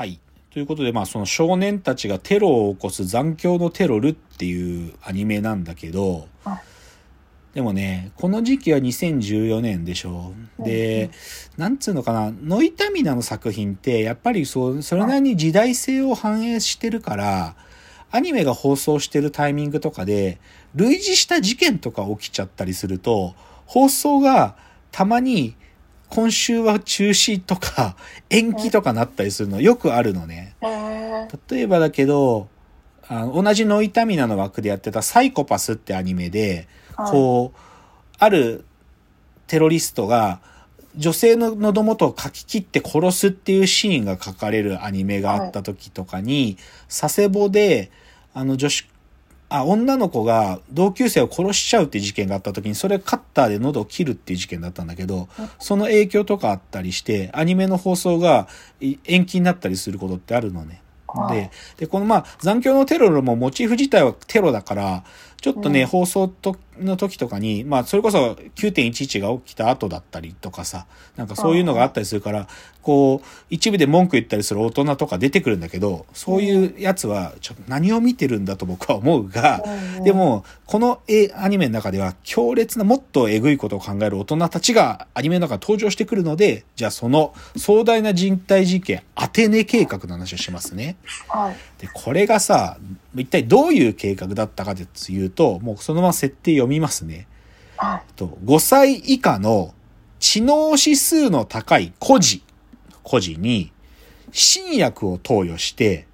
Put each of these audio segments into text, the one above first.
はい。ということで、まあ、その少年たちがテロを起こす残響のテロルっていうアニメなんだけどはい、でもね、この時期は2014年でしょ。で、なんつうのかな、ノイタミナの作品って、やっぱりそう、それなりに時代性を反映してるから、アニメが放送してるタイミングとかで、類似した事件とか起きちゃったりすると、放送がたまに今週は中止とか 延期とかなったりするのよくあるのね。例えばだけど、あの同じノイタミナの枠でやってたサイコパスってアニメで、はい。こう、あるテロリストが女性の喉元をかき切って殺すっていうシーンが書かれるアニメがあった時とかに、佐世保で、あの女子、あ、女の子が同級生を殺しちゃうって事件があった時に、それカッターで喉を切るっていう事件だったんだけど、その影響とかあったりして、アニメの放送がい延期になったりすることってあるのね。はいで、で、このまあ、残響のテロもモチーフ自体はテロだから、ちょっとね、うん放送との時とかに、まあ、それこそ9.11が起きた後だったりとかさ、なんかそういうのがあったりするから、こう、一部で文句言ったりする大人とか出てくるんだけど、そういうやつは、ちょっと何を見てるんだと僕は思うが、うんでも、この絵アニメの中では強烈なもっとえぐいことを考える大人たちがアニメの中に登場してくるので、じゃあその壮大な人体事件、アテネ計画の話をしますね。はい。で、これがさ、一体どういう計画だったかというと、もうそのまま設定読みますね。はい。と5歳以下の知能指数の高い孤児、孤児に新薬を投与して、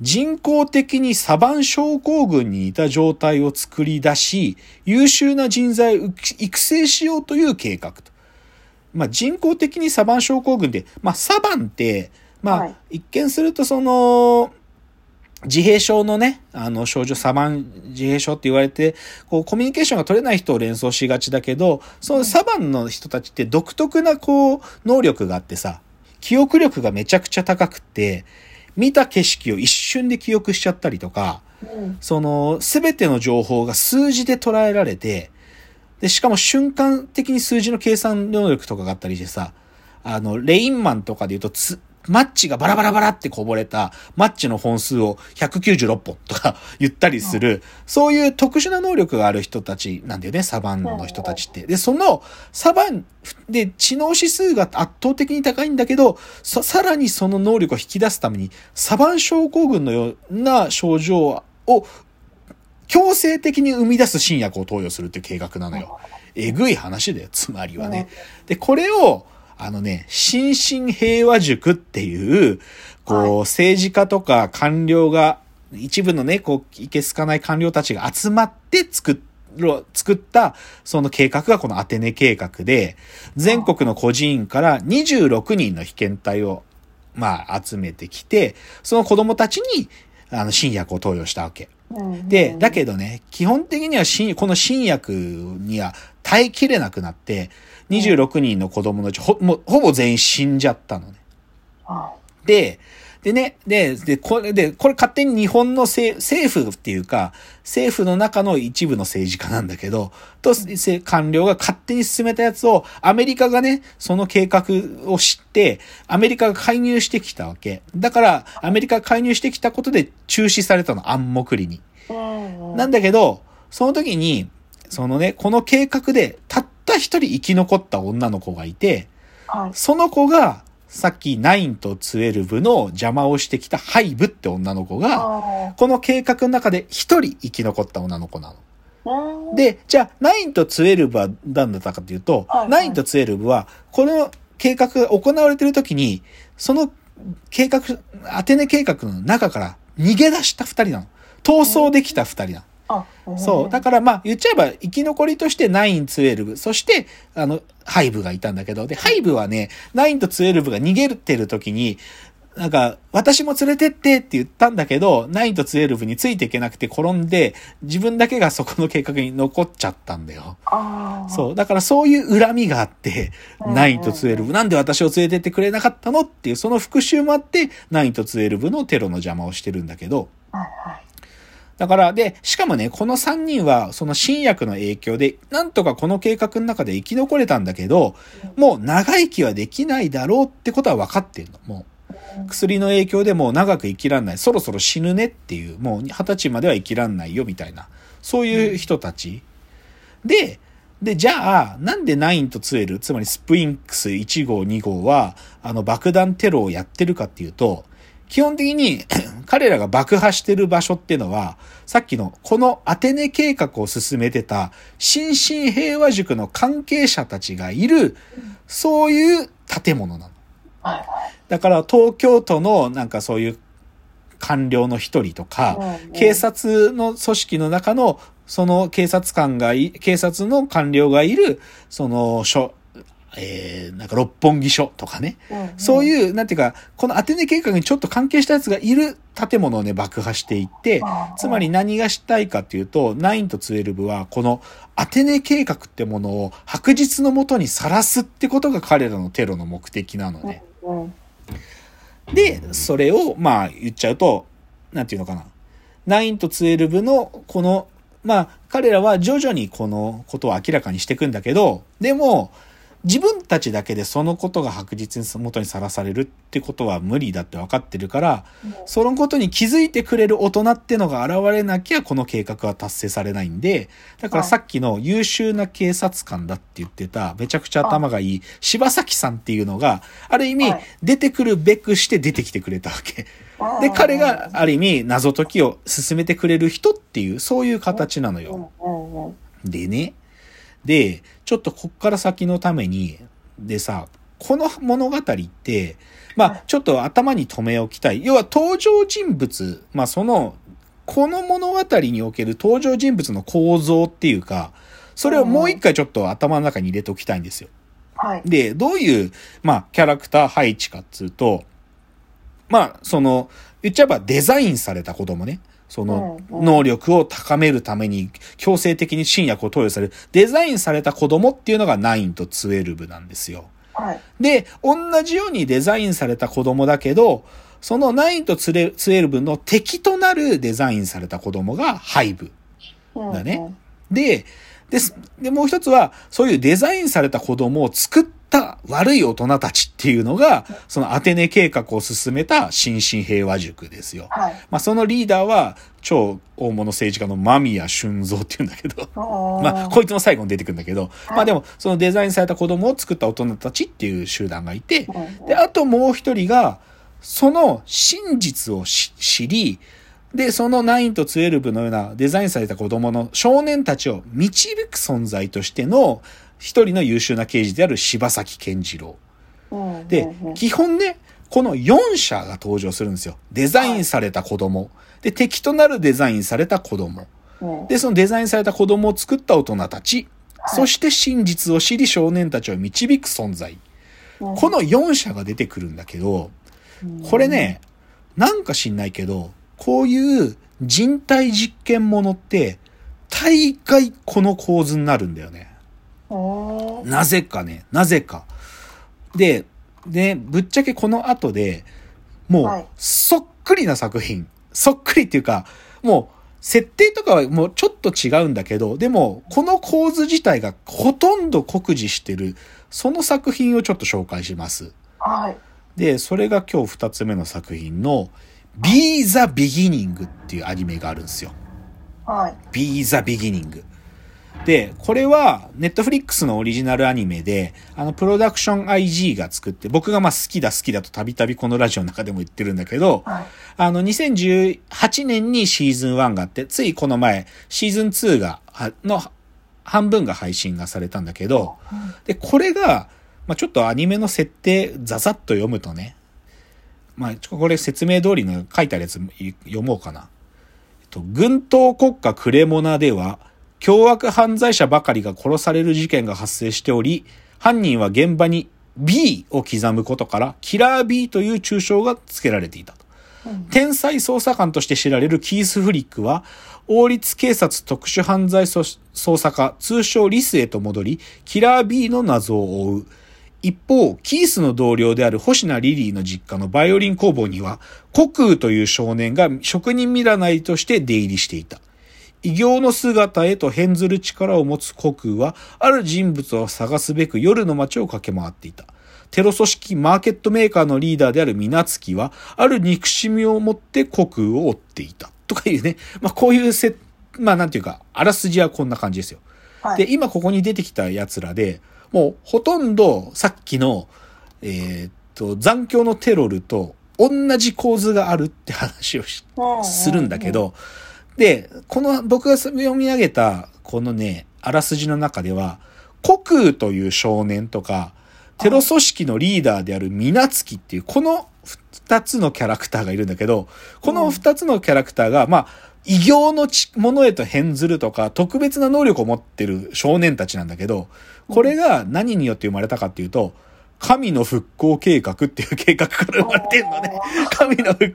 人工的にサバン症候群に似た状態を作り出し、優秀な人材を育成しようという計画と。まあ、人工的にサバン症候群で、まあ、サバンって、まあ、はい一見するとその、自閉症のね、あの症状、サバン自閉症って言われて、こう、コミュニケーションが取れない人を連想しがちだけど、そのサバンの人たちって独特なこう、能力があってさ、記憶力がめちゃくちゃ高くって、見た景色を一瞬で記憶しちゃったりとか、うん。その、すべての情報が数字で捉えられて、で、しかも瞬間的に数字の計算能力とかがあったりしてさ、あの、レインマンとかで言うとつ、マッチがバラバラバラってこぼれた、マッチの本数を196本とか 言ったりする、そういう特殊な能力がある人たちなんだよね、サバンの人たちって。で、その、サバンで知能指数が圧倒的に高いんだけど、ささらにその能力を引き出すために、サバン症候群のような症状を強制的に生み出す新薬を投与するっていう計画なのよ。えぐい話だよ、つまりはね。で、これを、あのね、新進平和塾っていう、こう、はい政治家とか官僚が、一部のね、こう、いけすかない官僚たちが集まって作っろ作った、その計画がこのアテネ計画で、全国の孤児院から26人の被験体を、まあ、集めてきて、その子供たちに、あの、新薬を投与したわけ。うんで、だけどね、基本的には新、この新薬には耐えきれなくなって、26人の子供のうちほ、もうほぼ全員死んじゃったのね。はで、でね、で、で、これで、これ勝手に日本の政政府っていうか、政府の中の一部の政治家なんだけど、と、せ官僚が勝手に進めたやつを、アメリカがね、その計画を知って、アメリカが介入してきたわけ。だから、アメリカが介入してきたことで中止されたの、暗黙里に。なんだけど、その時に、そのね、この計画で、たった一人生き残った女の子がいて、はい。その子が、さっき9と12の邪魔をしてきたハイブって女の子が、あこの計画の中で一人生き残った女の子なの。で、じゃあ9と12は何だったかというと、はいはい9と12は、この計画が行われている時に、その計画、アテネ計画の中から逃げ出した二人なの。逃走できた二人なの。あ、そう。だからまあ言っちゃえば生き残りとして9、12、そしてあの、ハイブがいたんだけど、で、ハイブはね、9と12が逃げてる時に、なんか、私も連れてってって言ったんだけど、9と12についていけなくて転んで、自分だけがそこの計画に残っちゃったんだよ。そう。だからそういう恨みがあって、うん9と12、なんで私を連れてってくれなかったの？っていう、その復讐もあって、9と12のテロの邪魔をしてるんだけど、はいはい。だから、で、しかもね、この3人は、その新薬の影響で、なんとかこの計画の中で生き残れたんだけど、もう長生きはできないだろうってことは分かってんの。もう。薬の影響でもう長く生きらんない。そろそろ死ぬねっていう、もう二十歳までは生きらんないよみたいな。そういう人たち。で、で、じゃあ、なんで9と12、つまりスプインクス1号2号は、あの爆弾テロをやってるかっていうと、基本的に 彼らが爆破してる場所っていうのは、さっきのこのアテネ計画を進めてた新進平和塾の関係者たちがいる、そういう建物なの。だから東京都のなんかそういう官僚の一人とか、うん警察の組織の中のその警察官がい、警察の官僚がいる、その署、えー、なんか六本木署とかね。そうういう、なんていうか、このアテネ計画にちょっと関係したやつがいる建物をね、爆破していって、つまり何がしたいかっていうと、9と12は、このアテネ計画ってものを白日のもとにさらすってことが彼らのテロの目的なのね。ん、うん。で、それを、まあ言っちゃうと、なんていうのかな。9と12の、この、まあ彼らは徐々にこのことを明らかにしていくんだけど、でも、自分たちだけでそのことが白日のもとにさらされるってことは無理だって分かってるから、そのことに気づいてくれる大人ってのが現れなきゃこの計画は達成されないんで、だからさっきの優秀な警察官だって言ってた、めちゃくちゃ頭がいい柴崎さんっていうのが、ある意味はい出てくるべくして出てきてくれたわけ。で、彼がある意味謎解きを進めてくれる人っていう、そういう形なのよ。でね。で、ちょっとこっから先のために、でさ、この物語って、まあ、ちょっと頭に留め置きたい。要は登場人物、まあその、この物語における登場人物の構造っていうか、それをもう一回ちょっと頭の中に入れておきたいんですよ。はい。で、どういう、まあ、キャラクター配置かっつうと、まあ、その、言っちゃえばデザインされた子供ね。その、うんうん能力を高めるために強制的に新薬を投与される、デザインされた子供っていうのが9と12なんですよ。はい。で、同じようにデザインされた子供だけど、その9と12の敵となるデザインされた子供がハイブ。うんだね。で、です。で、もう一つは、そういうデザインされた子供を作った悪い大人たちっていうのが、そのアテネ計画を進めた新進平和塾ですよ。はい。まあ、そのリーダーは、超大物政治家の間宮俊三っていうんだけど、ま まあ、こいつも最後に出てくるんだけど、はい。まあでも、そのデザインされた子供を作った大人たちっていう集団がいて、うん。で、あともう一人が、その真実をし知り、で、その9と12のようなデザインされた子供の少年たちを導く存在としての一人の優秀な刑事である柴崎健次郎。うんで基本ね、この4社が登場するんですよ。デザインされた子供。で、敵となるデザインされた子供。うんで、そのデザインされた子供を作った大人たち。はいそして真実を知り少年たちを導く存在。うんこの4社が出てくるんだけど、これね、なんか知んないけど、こういう人体実験ものって、大概この構図になるんだよね。うんなぜかね、なぜか。で、で、ぶっちゃけこの後で、もうはい、そっくりな作品。そっくりっていうか、もう、設定とかはもうちょっと違うんだけど、でも、この構図自体がほとんど酷似してる、その作品をちょっと紹介します。はい。で、それが今日二つ目の作品の Be the Beginning っていうアニメがあるんですよ。はい。Be the Beginning。で、これは、ネットフリックスのオリジナルアニメで、あの、プロダクション IG が作って、僕がまあ好きだ好きだとたびたびこのラジオの中でも言ってるんだけど、はい。あの、2018年にシーズン1があって、ついこの前、シーズン2が、はの、半分が配信がされたんだけど、で、これが、まあ、ちょっとアニメの設定、ざざっと読むとね、まあ、これ説明通りの書いてあるやつい読もうかな。えっと、軍闘国家クレモナでは、凶悪犯罪者ばかりが殺される事件が発生しており、犯人は現場に B を刻むことから、キラー B という抽象が付けられていた。天才捜査官として知られるキース・フリックは、王立警察特殊犯罪捜査課、通称リスへと戻り、キラー B の謎を追う。一方、キースの同僚である星名リリーの実家のバイオリン工房には、コクーという少年が職人見習いとして出入りしていた。異形の姿へと変ずる力を持つコクーは、ある人物を探すべく夜の街を駆け回っていた。テロ組織マーケットメーカーのリーダーである皆月は、ある憎しみを持って国空を追っていた。とかいうね、まあこういうせ、まあなんていうか、あらすじはこんな感じですよ。はい。で、今ここに出てきた奴らで、もうほとんどさっきの、えーっと、残響のテロルと同じ構図があるって話をするんだけ。ど、で、この僕が読み上げたこのね、あらすじの中では、国空という少年とか、テロ組織のリーダーである皆月っていう、この二つのキャラクターがいるんだけど、この二つのキャラクターが、まあ、異形のちものへと変ずるとか、特別な能力を持ってる少年たちなんだけど、これが何によって生まれたかっていうと、神の復興計画っていう計画から生まれてるのね。神の復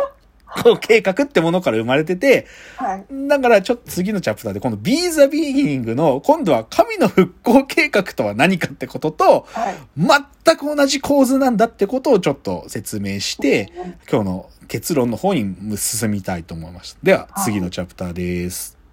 興計画ってものから生まれてて、はい。だからちょっと次のチャプターで、この Be the Beginning の、今度は神の復興計画とは何かってことと、はい。全く同じ構図なんだってことをちょっと説明して、今日の結論の方に進みたいと思います。では、次のチャプターです。